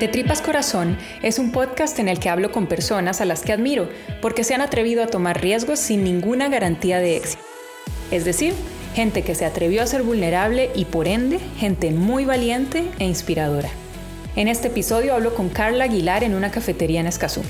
De Tripas Corazón es un podcast en el que hablo con personas a las que admiro porque se han atrevido a tomar riesgos sin ninguna garantía de éxito. Es decir, gente que se atrevió a ser vulnerable y por ende, gente muy valiente e inspiradora. En este episodio hablo con Carla Aguilar en una cafetería en Escazú.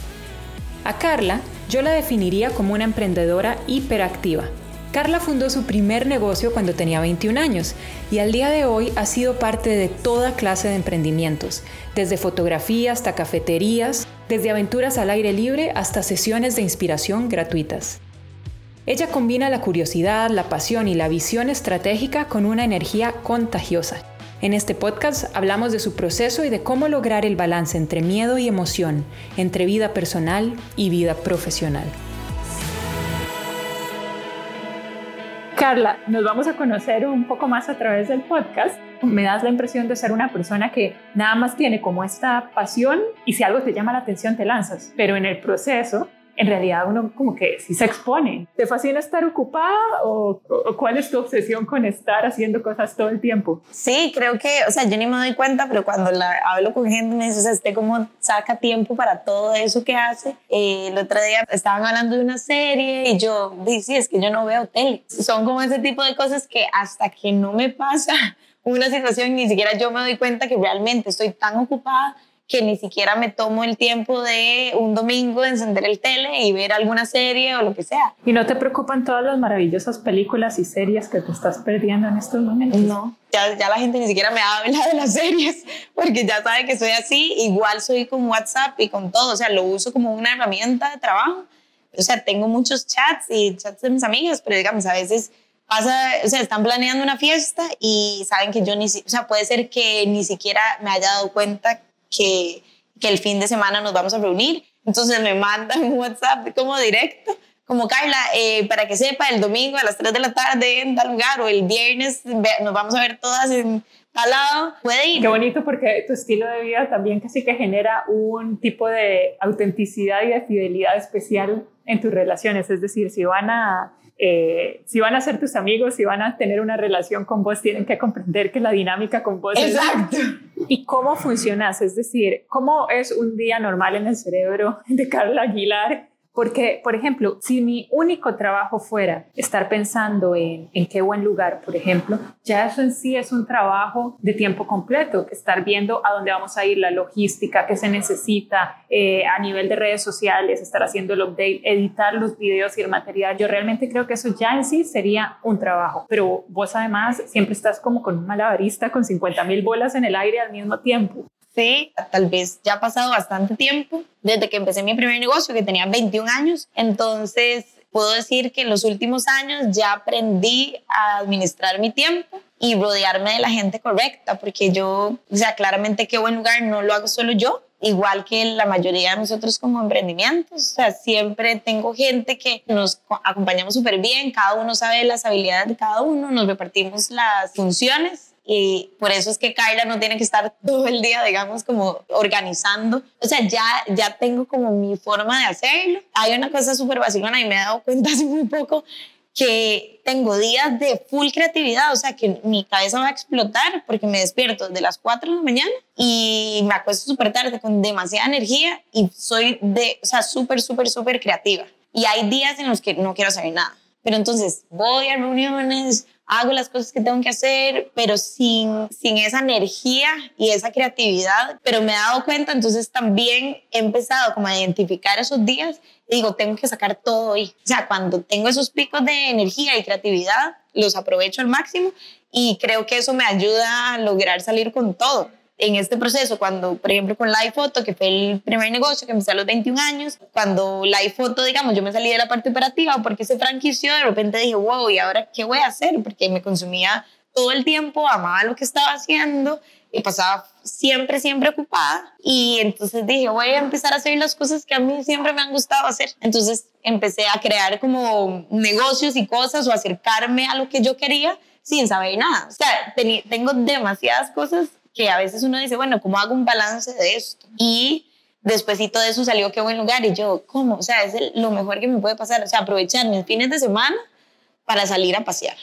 A Carla yo la definiría como una emprendedora hiperactiva Carla fundó su primer negocio cuando tenía 21 años y al día de hoy ha sido parte de toda clase de emprendimientos, desde fotografía hasta cafeterías, desde aventuras al aire libre hasta sesiones de inspiración gratuitas. Ella combina la curiosidad, la pasión y la visión estratégica con una energía contagiosa. En este podcast hablamos de su proceso y de cómo lograr el balance entre miedo y emoción, entre vida personal y vida profesional. Carla, nos vamos a conocer un poco más a través del podcast. Me das la impresión de ser una persona que nada más tiene como esta pasión y si algo te llama la atención te lanzas, pero en el proceso en realidad uno como que sí se expone. ¿Te fascina estar ocupada o, cuál es tu obsesión con estar haciendo cosas todo el tiempo? Sí, creo que, o sea, yo ni me doy cuenta, pero cuando la, hablo con gente me dice, o sea, este como saca tiempo para todo eso que hace. Eh, el otro día estaban hablando de una serie y yo dije, sí, es que yo no veo tele. Son como ese tipo de cosas que hasta que no me pasa una situación, ni siquiera yo me doy cuenta que realmente estoy tan ocupada que ni siquiera me tomo el tiempo de un domingo encender el tele y ver alguna serie o lo que sea. ¿Y no te preocupan todas las maravillosas películas y series que te estás perdiendo en estos momentos? No, ya, ya la gente ni siquiera me habla de las series porque ya sabe que soy así. Igual soy con WhatsApp y con todo, o sea, lo uso como una herramienta de trabajo. O sea, tengo muchos chats y chats de mis amigas, pero digamos, a veces pasa, o sea, están planeando una fiesta y saben que yo ni, o sea, puede ser que ni siquiera me haya dado cuenta que, que el fin de semana nos vamos a reunir. Entonces me mandan un WhatsApp como directo, como Carla, eh, para que sepa, el domingo a las 3 de la tarde en tal lugar o el viernes nos vamos a ver todas en tal lado, puede ir. Qué bonito porque tu estilo de vida también casi que genera un tipo de autenticidad y de fidelidad especial en tus relaciones. Es decir, si van a eh, si van a ser tus amigos, si van a tener una relación con vos, tienen que comprender que la dinámica con vos Exacto. ¿Y cómo funcionas? Es decir, ¿cómo es un día normal en el cerebro de Carla Aguilar porque, por ejemplo, si mi único trabajo fuera estar pensando en, en qué buen lugar, por ejemplo, ya eso en sí es un trabajo de tiempo completo, que estar viendo a dónde vamos a ir, la logística, qué se necesita eh, a nivel de redes sociales, estar haciendo el update, editar los videos y el material. Yo realmente creo que eso ya en sí sería un trabajo, pero vos además siempre estás como con un malabarista con 50 mil bolas en el aire al mismo tiempo. Sí, tal vez ya ha pasado bastante tiempo desde que empecé mi primer negocio, que tenía 21 años. Entonces, puedo decir que en los últimos años ya aprendí a administrar mi tiempo y rodearme de la gente correcta, porque yo, o sea, claramente qué buen lugar no lo hago solo yo, igual que la mayoría de nosotros como emprendimientos. O sea, siempre tengo gente que nos acompañamos súper bien, cada uno sabe las habilidades de cada uno, nos repartimos las funciones y por eso es que Kyla no tiene que estar todo el día, digamos, como organizando. O sea, ya, ya tengo como mi forma de hacerlo. Hay una cosa súper vacilona y me he dado cuenta hace muy poco que tengo días de full creatividad, o sea, que mi cabeza va a explotar porque me despierto de las 4 de la mañana y me acuesto súper tarde con demasiada energía y soy de, o sea, súper, súper, súper creativa. Y hay días en los que no quiero hacer nada. Pero entonces voy a reuniones, hago las cosas que tengo que hacer, pero sin, sin esa energía y esa creatividad. Pero me he dado cuenta, entonces también he empezado como a identificar esos días y digo, tengo que sacar todo hoy. O sea, cuando tengo esos picos de energía y creatividad, los aprovecho al máximo y creo que eso me ayuda a lograr salir con todo en este proceso, cuando, por ejemplo, con Live Photo, que fue el primer negocio que empecé a los 21 años, cuando Live Photo, digamos, yo me salí de la parte operativa porque se franquició, de repente dije, wow, ¿y ahora qué voy a hacer? Porque me consumía todo el tiempo, amaba lo que estaba haciendo y pasaba siempre, siempre ocupada. Y entonces dije, voy a empezar a hacer las cosas que a mí siempre me han gustado hacer. Entonces empecé a crear como negocios y cosas o acercarme a lo que yo quería sin saber nada. O sea, tengo demasiadas cosas que a veces uno dice, bueno, ¿cómo hago un balance de esto? Y después de eso salió qué buen lugar y yo, ¿cómo? O sea, es lo mejor que me puede pasar, o sea, aprovechar mis fines de semana para salir a pasear.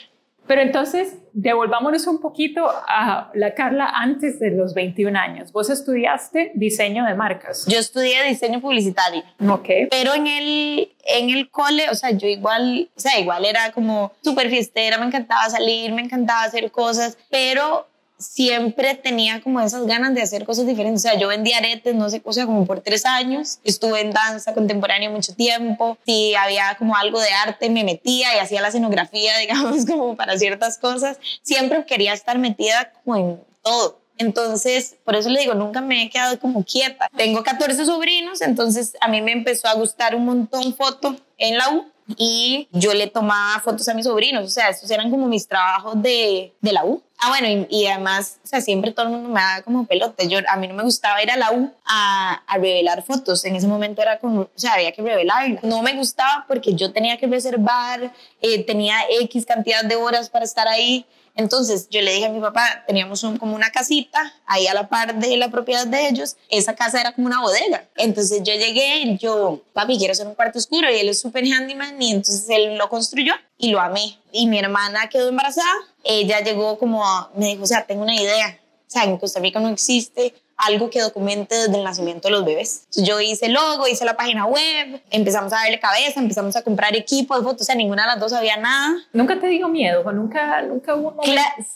Pero entonces, devolvámonos un poquito a la Carla antes de los 21 años. Vos estudiaste diseño de marcas. Yo estudié diseño publicitario. Ok. Pero en el, en el cole, o sea, yo igual, o sea, igual era como súper fiestera, me encantaba salir, me encantaba hacer cosas, pero siempre tenía como esas ganas de hacer cosas diferentes. O sea, yo vendía aretes, no sé, o sea, como por tres años. Estuve en danza contemporánea mucho tiempo. Si había como algo de arte, me metía y hacía la escenografía, digamos, como para ciertas cosas. Siempre quería estar metida como en todo. Entonces, por eso le digo, nunca me he quedado como quieta. Tengo 14 sobrinos, entonces a mí me empezó a gustar un montón foto en la U y yo le tomaba fotos a mis sobrinos, o sea, estos eran como mis trabajos de, de la U. Ah, bueno, y, además, o sea, siempre todo el mundo me daba como pelote. Yo, a mí no me gustaba ir a la U a, a revelar fotos. En ese momento era como, o sea, había que revelarlas. No me gustaba porque yo tenía que reservar, eh, tenía X cantidad de horas para estar ahí. Entonces yo le dije a mi papá, teníamos como una casita ahí a la par de la propiedad de ellos, esa casa era como una bodega. Entonces yo llegué yo, papi, quiero hacer un cuarto oscuro y él es súper handyman y entonces él lo construyó y lo amé. Y mi hermana quedó embarazada, ella llegó como, me dijo, o sea, tengo una idea, o sea, en Costa Rica no existe algo que documente desde el nacimiento de los bebés. Yo hice el logo, hice la página web, empezamos a darle cabeza, empezamos a comprar equipos, fotos, o sea, ninguna de las dos había nada. ¿Nunca te digo miedo? ¿O nunca, nunca hubo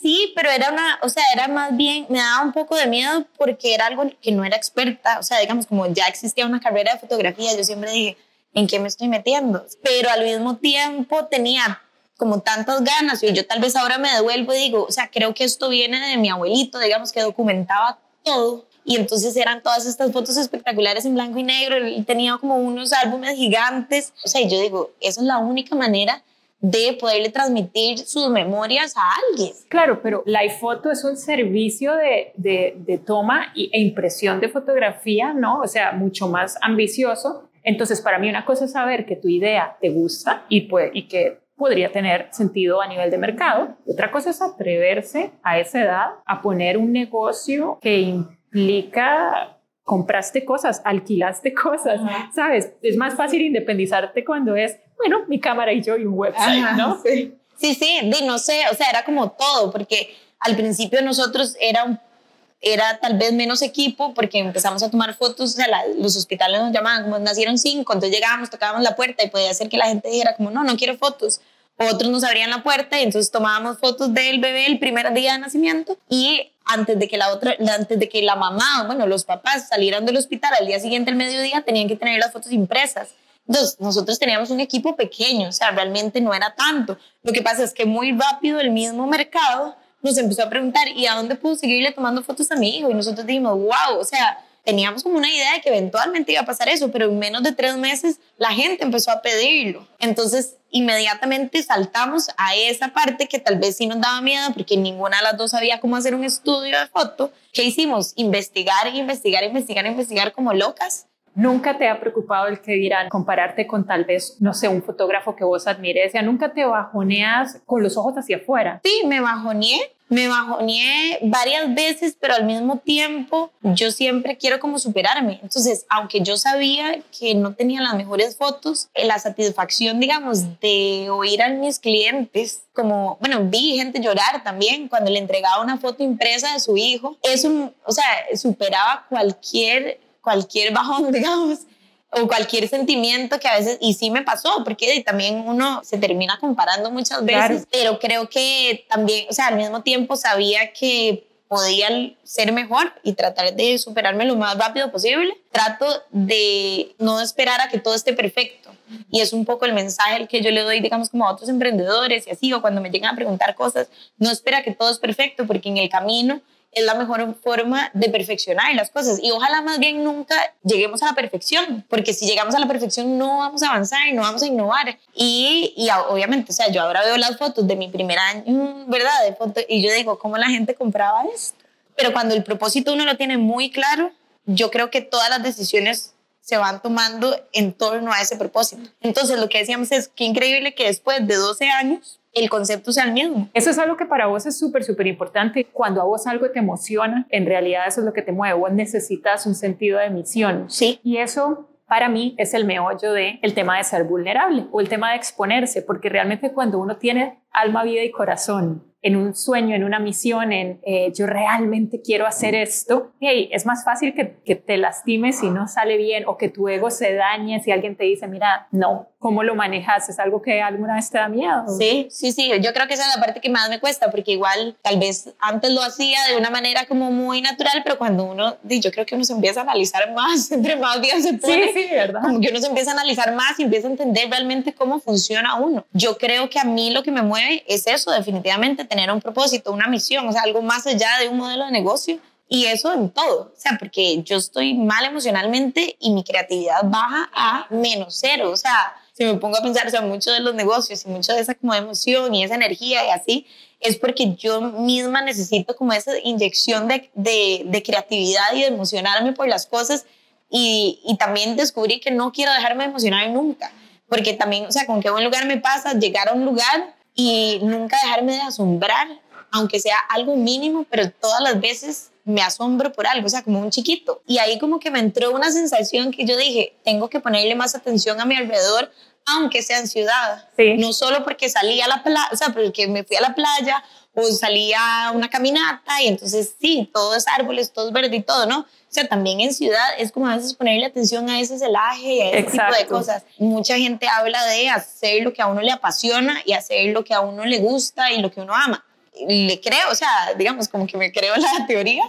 Sí, pero era una, o sea, era más bien, me daba un poco de miedo porque era algo que no era experta, o sea, digamos, como ya existía una carrera de fotografía, yo siempre dije, ¿en qué me estoy metiendo? Pero al mismo tiempo tenía como tantas ganas y yo tal vez ahora me devuelvo y digo, o sea, creo que esto viene de mi abuelito, digamos, que documentaba todo y entonces eran todas estas fotos espectaculares en blanco y negro y tenía como unos álbumes gigantes. O sea, yo digo, esa es la única manera de poderle transmitir sus memorias a alguien. Claro, pero la iPhoto es un servicio de, de, toma e impresión de fotografía, ¿no? O sea, mucho más ambicioso. Entonces, para mí una cosa es saber que tu idea te gusta y, puede, y que podría tener sentido a nivel de mercado. Otra cosa es atreverse a esa edad a poner un negocio que implica compraste cosas, alquilaste cosas, ¿sabes? Es más fácil independizarte cuando es, bueno, mi cámara y yo y un website, ¿no? Sí, sí, sí no sé, o sea, era como todo, porque al principio nosotros era un era tal vez menos equipo porque empezamos a tomar fotos, o sea, los hospitales nos llamaban, como nacieron cinco, entonces llegábamos, tocábamos la puerta y podía ser que la gente dijera como, no, no quiero fotos. Otros nos abrían la puerta y entonces tomábamos fotos del bebé el primer día de nacimiento y antes de que la otra, antes de que la mamá, bueno, los papás salieran del hospital al día siguiente, al mediodía, tenían que tener las fotos impresas. Entonces, nosotros teníamos un equipo pequeño, o sea, realmente no era tanto. Lo que pasa es que muy rápido el mismo mercado nos empezó a preguntar, ¿y a dónde puedo seguirle tomando fotos a mi hijo? Y nosotros dijimos, wow, o sea, teníamos como una idea de que eventualmente iba a pasar eso, pero en menos de tres meses la gente empezó a pedirlo. Entonces, inmediatamente saltamos a esa parte que tal vez sí nos daba miedo porque ninguna de las dos sabía cómo hacer un estudio de foto. ¿Qué hicimos? Investigar, investigar, investigar, investigar como locas. ¿Nunca te ha preocupado el que dirán compararte con tal vez, no sé, un fotógrafo que vos admires? ¿Ya nunca te bajoneas con los ojos hacia afuera? Sí, me bajoneé, me bajoneé varias veces, pero al mismo tiempo yo siempre quiero como superarme. Entonces, aunque yo sabía que no tenía las mejores fotos, eh, la satisfacción, digamos, de oír a mis clientes, como, bueno, vi gente llorar también cuando le entregaba una foto impresa de su hijo, eso, o sea, superaba cualquier, cualquier bajón, digamos o cualquier sentimiento que a veces, y sí me pasó, porque también uno se termina comparando muchas veces, pero creo que también, o sea, al mismo tiempo sabía que podía ser mejor y tratar de superarme lo más rápido posible. Trato de no esperar a que todo esté perfecto. Y es un poco el mensaje el que yo le doy, digamos, como a otros emprendedores y así, o cuando me llegan a preguntar cosas, no espera que todo es perfecto, porque en el camino es la mejor forma de perfeccionar las cosas. Y ojalá más bien nunca lleguemos a la perfección, porque si llegamos a la perfección no vamos a avanzar no vamos a innovar. Y, y obviamente, o sea, yo ahora veo las fotos de mi primer año, ¿verdad? De foto, y yo digo, ¿cómo la gente compraba esto? Pero cuando el propósito uno lo tiene muy claro, yo creo que todas las decisiones se van tomando en torno a ese propósito. Entonces, lo que decíamos es que increíble que después de 12 años el concepto sea el mismo. Eso es algo que para vos es súper, súper importante. Cuando a vos algo te emociona, en realidad eso es lo que te mueve. Vos necesitas un sentido de misión. Sí. Y eso para mí es el meollo de el tema de ser vulnerable o el tema de exponerse, porque realmente cuando uno tiene alma, vida y corazón en un sueño, en una misión, en eh, yo realmente quiero hacer esto, hey, es más fácil que, que, te lastimes si no sale bien o que tu ego se dañe si alguien te dice, mira, no, ¿cómo lo manejas? ¿Es algo que alguna vez te da miedo? Sí, sí, sí, yo creo que esa es la parte que más me cuesta, porque igual tal vez antes lo hacía de una manera como muy natural, pero cuando uno, yo creo que uno se empieza a analizar más, entre más días se pone, sí, sí, ¿verdad? como que uno se empieza a analizar más y empieza a entender realmente cómo funciona uno. Yo creo que a mí lo que me mueve es eso, definitivamente tener un propósito, una misión, o sea, algo más allá de un modelo de negocio. Y eso en todo, o sea, porque yo estoy mal emocionalmente y mi creatividad baja a menos cero, o sea, si me pongo a pensar, o sea, mucho de los negocios y mucho de esa como emoción y esa energía y así, es porque yo misma necesito como esa inyección de, de, de creatividad y de emocionarme por las cosas y, y, también descubrí que no quiero dejarme emocionar nunca, porque también, o sea, con qué buen lugar me pasa llegar a un lugar y nunca dejarme de asombrar, aunque sea algo mínimo, pero todas las veces me asombro por algo, o sea, como un chiquito. Y ahí como que me entró una sensación que yo dije, tengo que ponerle más atención a mi alrededor, aunque sea en ciudad. Sí. No solo porque salí a la playa, o sea, porque me fui a la playa o salí a una caminata y entonces sí, todo es árboles, todo es verde y todo, ¿no? O sea, también en ciudad es como a veces ponerle atención a ese celaje y a ese Exacto. tipo de cosas. Mucha gente habla de hacer lo que a uno le apasiona y hacer lo que a uno le gusta y lo que uno ama. Le creo, o sea, digamos, como que me creo la teoría,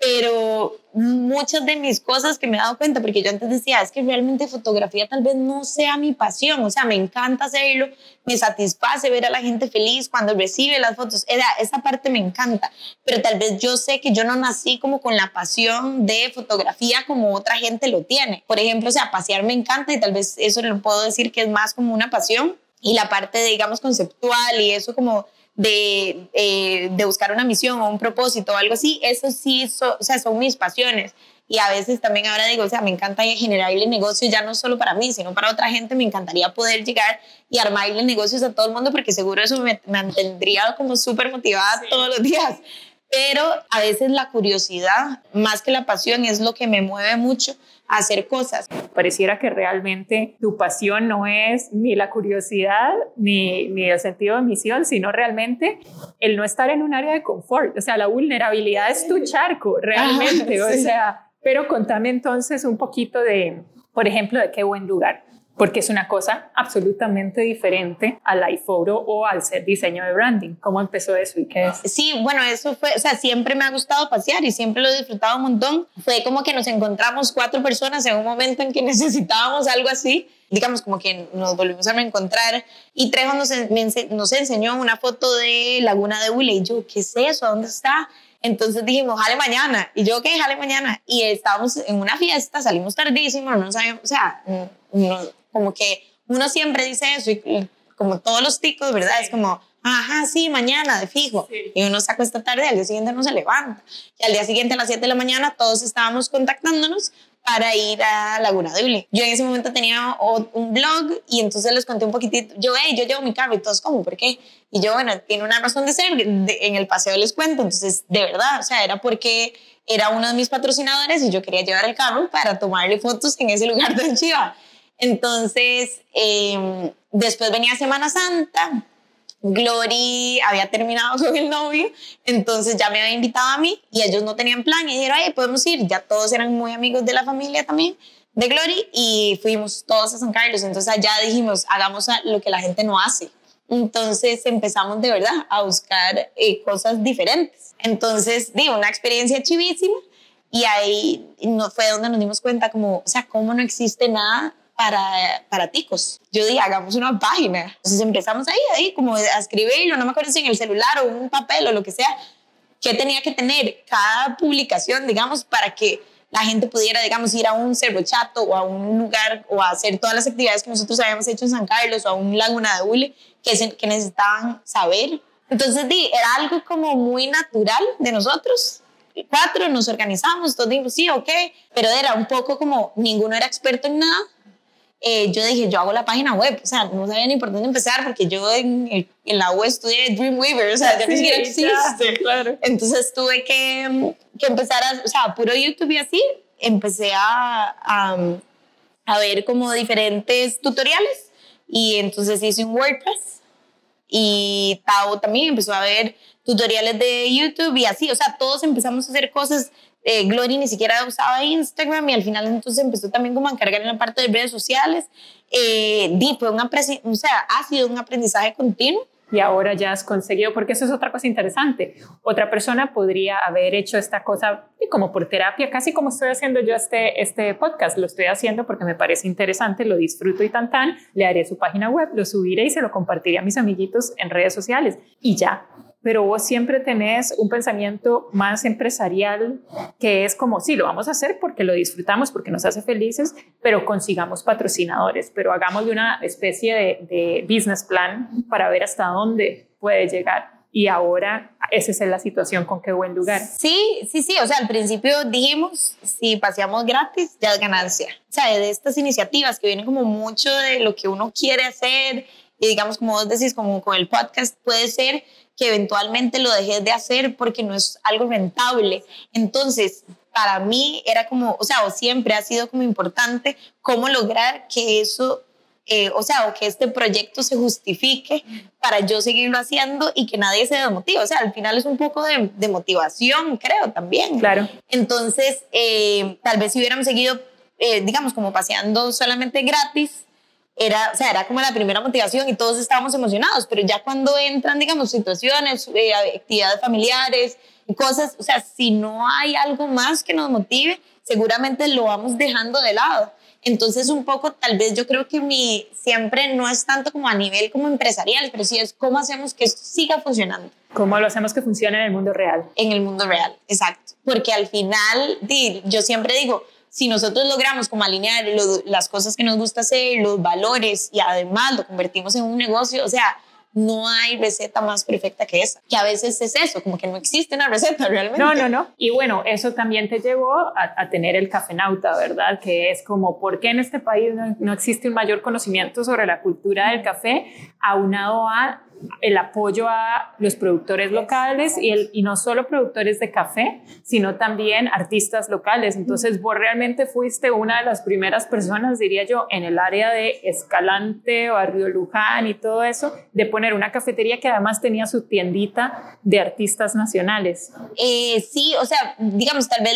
pero muchas de mis cosas que me he dado cuenta, porque yo antes decía, es que realmente fotografía tal vez no sea mi pasión, o sea, me encanta hacerlo, me satisface ver a la gente feliz cuando recibe las fotos, esa parte me encanta, pero tal vez yo sé que yo no nací como con la pasión de fotografía como otra gente lo tiene. Por ejemplo, o sea, pasear me encanta y tal vez eso lo puedo decir que es más como una pasión y la parte, digamos, conceptual y eso como de, eh, de, buscar una misión o un propósito o algo así, eso sí, so, o sea, son mis pasiones. Y a veces también ahora digo, o sea, me encanta generarle negocios ya no solo para mí, sino para otra gente. Me encantaría poder llegar y armarle negocios a todo el mundo porque seguro eso me mantendría como súper motivada sí. todos los días. Pero a veces la curiosidad, más que la pasión, es lo que me mueve mucho hacer cosas. Pareciera que realmente tu pasión no es ni la curiosidad ni, ni el sentido de misión, sino realmente el no estar en un área de confort. O sea, la vulnerabilidad es tu charco, realmente. Ah, sí. O sea, pero contame entonces un poquito de, por ejemplo, de qué buen lugar porque es una cosa absolutamente diferente al iPhoto o al diseño de branding. ¿Cómo empezó eso y qué es? Sí, bueno, eso fue, o sea, siempre me ha gustado pasear y siempre lo he disfrutado un montón. Fue como que nos encontramos cuatro personas en un momento en que necesitábamos algo así. Digamos, como que nos volvimos a reencontrar y Trejo nos, nos enseñó una foto de Laguna de Hule y yo, ¿qué es eso? ¿Dónde está? Entonces dijimos, jale mañana. Y yo, ¿qué? Jale mañana. Y estábamos en una fiesta, salimos tardísimo, no sabíamos, o sea, no, como que uno siempre dice eso y como todos los ticos, ¿verdad? Sí. Es como, ajá, sí, mañana, de fijo. Sí. Y uno se acuesta tarde, al día siguiente no se levanta. Y al día siguiente, a las 7 de la mañana, todos estábamos contactándonos para ir a Laguna de Uli. Yo en ese momento tenía un blog y entonces les conté un poquitito. Yo, hey, yo llevo mi carro y todos, ¿cómo? ¿Por qué? Y yo, bueno, tiene una razón de ser. De, en el paseo les cuento. Entonces, de verdad, o sea, era porque era uno de mis patrocinadores y yo quería llevar el carro para tomarle fotos en ese lugar tan chiva. Entonces, eh, después venía Semana Santa, Glory había terminado con el novio, entonces ya me había invitado a mí y ellos no tenían plan y dijeron, hey, podemos ir, ya todos eran muy amigos de la familia también de Glory y fuimos todos a San Carlos, entonces allá dijimos, hagamos lo que la gente no hace. Entonces empezamos de verdad a buscar eh, cosas diferentes. Entonces, digo, una experiencia chivísima y ahí no, fue donde nos dimos cuenta como, o sea, cómo no existe nada para, para ticos. Yo dije, hagamos una página. Entonces empezamos ahí, ahí, como a escribirlo, no me acuerdo si en el celular o un papel o lo que sea, que tenía que tener cada publicación, digamos, para que la gente pudiera, digamos, ir a un cerro chato o a un lugar o a hacer todas las actividades que nosotros habíamos hecho en San Carlos o a un Laguna de Hule que, se, que necesitaban saber. Entonces, di, era algo como muy natural de nosotros. Cuatro nos organizamos, todos dijimos, sí, ok, pero era un poco como ninguno era experto en nada eh, yo dije, yo hago la página web, o sea, no sabía ni por dónde empezar porque yo en, en la web estudié Dreamweaver, o sea, ya sí, ni siquiera existe. Ya, claro. Entonces tuve que, que, empezar a, o sea, puro YouTube y así, empecé a, a, a ver como diferentes tutoriales y entonces hice un WordPress y Tao también empezó a ver tutoriales de YouTube y así, o sea, todos empezamos a hacer cosas. Eh, Glory ni siquiera usaba Instagram y al final entonces empezó también como a encargar en la parte de redes sociales. Eh, fue un o sea, ha sido un aprendizaje continuo y ahora ya has conseguido, porque eso es otra cosa interesante. Otra persona podría haber hecho esta cosa como por terapia, casi como estoy haciendo yo este, este podcast. Lo estoy haciendo porque me parece interesante, lo disfruto y tan tan. Le haré su página web, lo subiré y se lo compartiré a mis amiguitos en redes sociales. Y ya, pero vos siempre tenés un pensamiento más empresarial que es como, sí, lo vamos a hacer porque lo disfrutamos, porque nos hace felices, pero consigamos patrocinadores, pero hagamos una especie de, de business plan para ver hasta dónde puede llegar. Y ahora esa es la situación con qué buen lugar. Sí, sí, sí. O sea, al principio dijimos, si paseamos gratis, ya es ganancia. O sea, de estas iniciativas que vienen como mucho de lo que uno quiere hacer y digamos, como vos decís, como con el podcast, puede ser que eventualmente lo dejes de hacer porque no es algo rentable. Entonces, para mí era como, o sea, o siempre ha sido como importante cómo lograr que eso, eh, o sea, o que este proyecto se justifique para yo seguirlo haciendo y que nadie se desmotive. O sea, al final es un poco de, de motivación, creo, también. Claro. Entonces, eh, tal vez si hubiéramos seguido, eh, digamos, como paseando solamente gratis, era, o sea, era como la primera motivación y todos estábamos emocionados, pero ya cuando entran, digamos, situaciones, eh, actividades familiares y cosas, o sea, si no hay algo más que nos motive, seguramente lo vamos dejando de lado. Entonces, un poco, tal vez yo creo que mi siempre no es tanto como a nivel como empresarial, pero sí es cómo hacemos que esto siga funcionando. ¿Cómo lo hacemos que funcione en el mundo real? En el mundo real, exacto. Porque al final, yo siempre digo, si nosotros logramos como alinear las cosas que nos gusta hacer, los valores y además lo convertimos en un negocio, o sea, no hay receta más perfecta que esa, que a veces es eso, como que no existe una receta realmente. No, no, no. Y bueno, eso también te llevó a, tener el cafenauta, ¿verdad? Que es como, ¿por qué en este país no, no existe un mayor conocimiento sobre la cultura del café aunado a el apoyo a los productores locales y, el, y no solo productores de café, sino también artistas locales. Entonces, vos realmente fuiste una de las primeras personas, diría yo, en el área de Escalante, Barrio Luján y todo eso, de poner una cafetería que además tenía su tiendita de artistas nacionales. Eh, sí, o sea, digamos, tal vez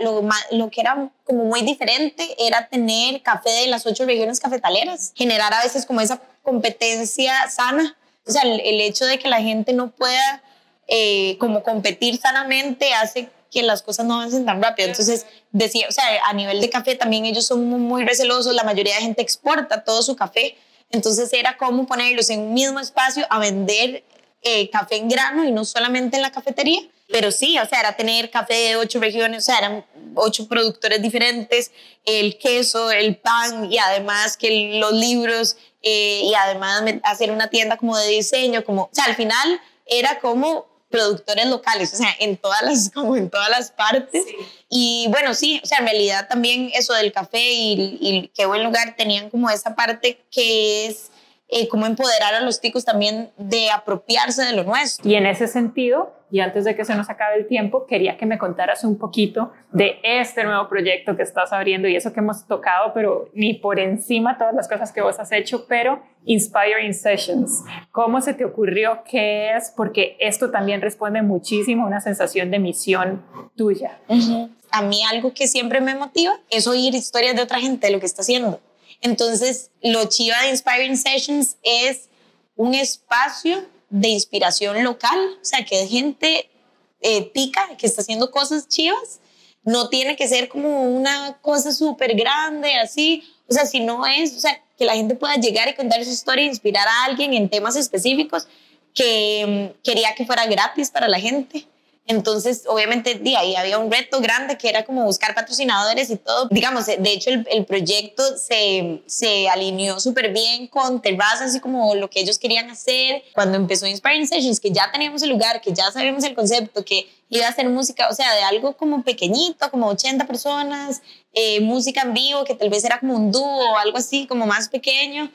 lo, lo que era como muy diferente era tener café de las ocho regiones cafetaleras, generar a veces como esa competencia sana o sea, el, hecho de que la gente no pueda eh, como competir sanamente hace que las cosas no avancen tan rápido. Entonces, decía, o sea, a nivel de café también ellos son muy, recelosos, la mayoría de gente exporta todo su café. Entonces era como ponerlos en un mismo espacio a vender eh, café en grano y no solamente en la cafetería. Pero sí, o sea, era tener café de ocho regiones, o sea, eran ocho productores diferentes, el queso, el pan y además que los libros eh, y además hacer una tienda como de diseño, como, o sea, al final era como productores locales, o sea, en todas las, como en todas las partes. Y bueno, sí, o sea, en realidad también eso del café y, y qué buen lugar tenían como esa parte que es eh, como empoderar a los ticos también de apropiarse de lo nuestro. Y en ese sentido, y antes de que se nos acabe el tiempo, quería que me contaras un poquito de este nuevo proyecto que estás abriendo y eso que hemos tocado, pero ni por encima todas las cosas que vos has hecho, pero Inspiring Sessions. ¿Cómo se te ocurrió? ¿Qué es? Porque esto también responde muchísimo a una sensación de misión tuya. A mí algo que siempre me motiva es oír historias de otra gente de lo que está haciendo. Entonces, lo chiva de Inspiring Sessions es un espacio de inspiración local, o sea, que es gente eh, tica que está haciendo cosas chivas. No tiene que ser como una cosa súper grande, así. O sea, si no es, o sea, que la gente pueda llegar y contar su historia e inspirar a alguien en temas específicos que mm, quería que fuera gratis para la gente. Entonces, obviamente, ahí había un reto grande que era como buscar patrocinadores y todo. Digamos, de hecho, el, proyecto se, se alineó súper bien con terrazas y como lo que ellos querían hacer. Cuando empezó Inspiring Sessions, que ya teníamos el lugar, que ya sabíamos el concepto, que iba a ser música, o sea, de algo como pequeñito, como 80 personas, eh, música en vivo, que tal vez era como un dúo o algo así, como más pequeño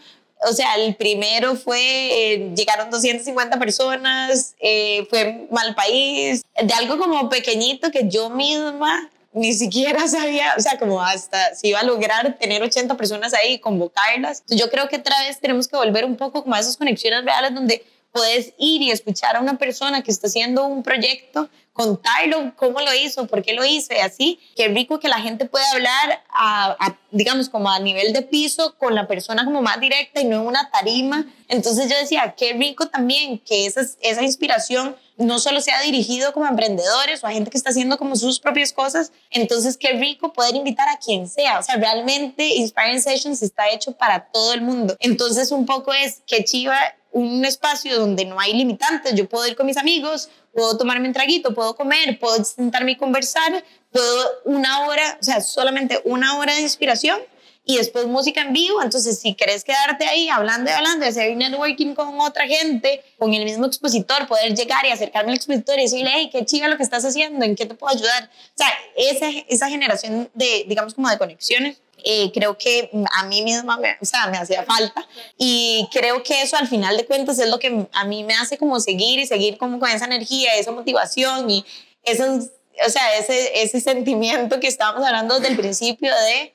o sea, el primero fue, eh, llegaron 250 personas, eh, fue mal país, de algo como pequeñito que yo misma ni siquiera sabía, o sea, como hasta si iba a lograr tener 80 personas ahí y convocarlas. yo creo que otra vez tenemos que volver un poco como a esas conexiones reales donde puedes ir y escuchar a una persona que está haciendo un proyecto, contarlo, cómo lo hizo, por qué lo hizo así. Qué rico que la gente puede hablar, a, digamos, como a nivel de piso con la persona como más directa y no en una tarima. Entonces yo decía, qué rico también que esa, esa inspiración no solo sea dirigido como a emprendedores o a gente que está haciendo como sus propias cosas, entonces qué rico poder invitar a quien sea. O sea, realmente Inspiring Sessions está hecho para todo el mundo. Entonces un poco es que chiva un espacio donde no hay limitantes. Yo puedo ir con mis amigos, puedo tomarme un traguito, puedo comer, puedo sentarme y conversar, puedo una hora, o sea, solamente una hora de inspiración y después música en vivo. Entonces, si querés quedarte ahí hablando y hablando, hacer networking con otra gente, con el mismo expositor, poder llegar y acercarme al expositor y decirle, hey, qué chiva lo que estás haciendo, ¿en qué te puedo ayudar? O sea, esa, esa generación de, digamos, como de conexiones. Eh, creo que a mí misma me, o sea, me hacía falta y creo que eso al final de cuentas es lo que a mí me hace como seguir y seguir como con esa energía, esa motivación y esos, o sea, ese, ese sentimiento que estábamos hablando desde el principio de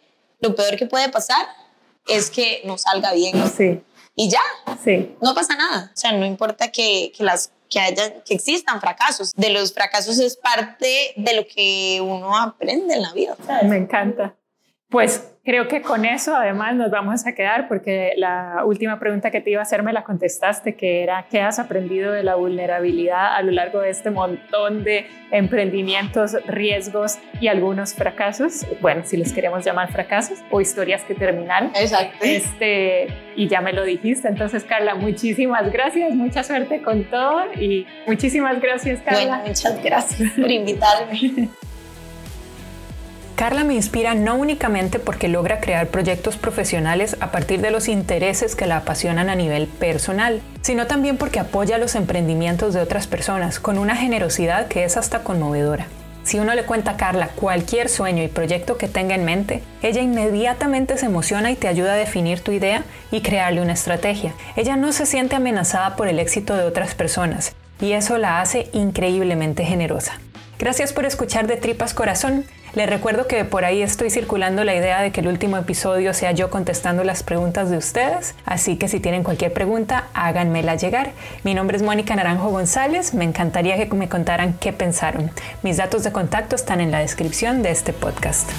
lo peor que puede pasar es que no salga bien. Sí. Y ya. Sí. No pasa nada. O sea, no importa que, que las que, haya, que existan fracasos. De los fracasos es parte de lo que uno aprende en la vida. Me encanta. Pues creo que con eso además nos vamos a quedar porque la última pregunta que te iba a hacer me la contestaste, que era ¿qué has aprendido de la vulnerabilidad a lo largo de este montón de emprendimientos, riesgos y algunos fracasos? Bueno, si les queremos llamar fracasos o historias que terminaron. Exacto. Este, y ya me lo dijiste. Entonces, Carla, muchísimas gracias, mucha suerte con todo y muchísimas gracias, Carla. Bueno, muchas gracias por invitarme. Carla me inspira no únicamente porque logra crear proyectos profesionales a partir de los intereses que la apasionan a nivel personal, sino también porque apoya los emprendimientos de otras personas con una generosidad que es hasta conmovedora. Si uno le cuenta a Carla cualquier sueño y proyecto que tenga en mente, ella inmediatamente se emociona y te ayuda a definir tu idea y crearle una estrategia. Ella no se siente amenazada por el éxito de otras personas y eso la hace increíblemente generosa. Gracias por escuchar de Tripas Corazón. Les recuerdo que por ahí estoy circulando la idea de que el último episodio sea yo contestando las preguntas de ustedes, así que si tienen cualquier pregunta, háganmela llegar. Mi nombre es Mónica Naranjo González, me encantaría que me contaran qué pensaron. Mis datos de contacto están en la descripción de este podcast.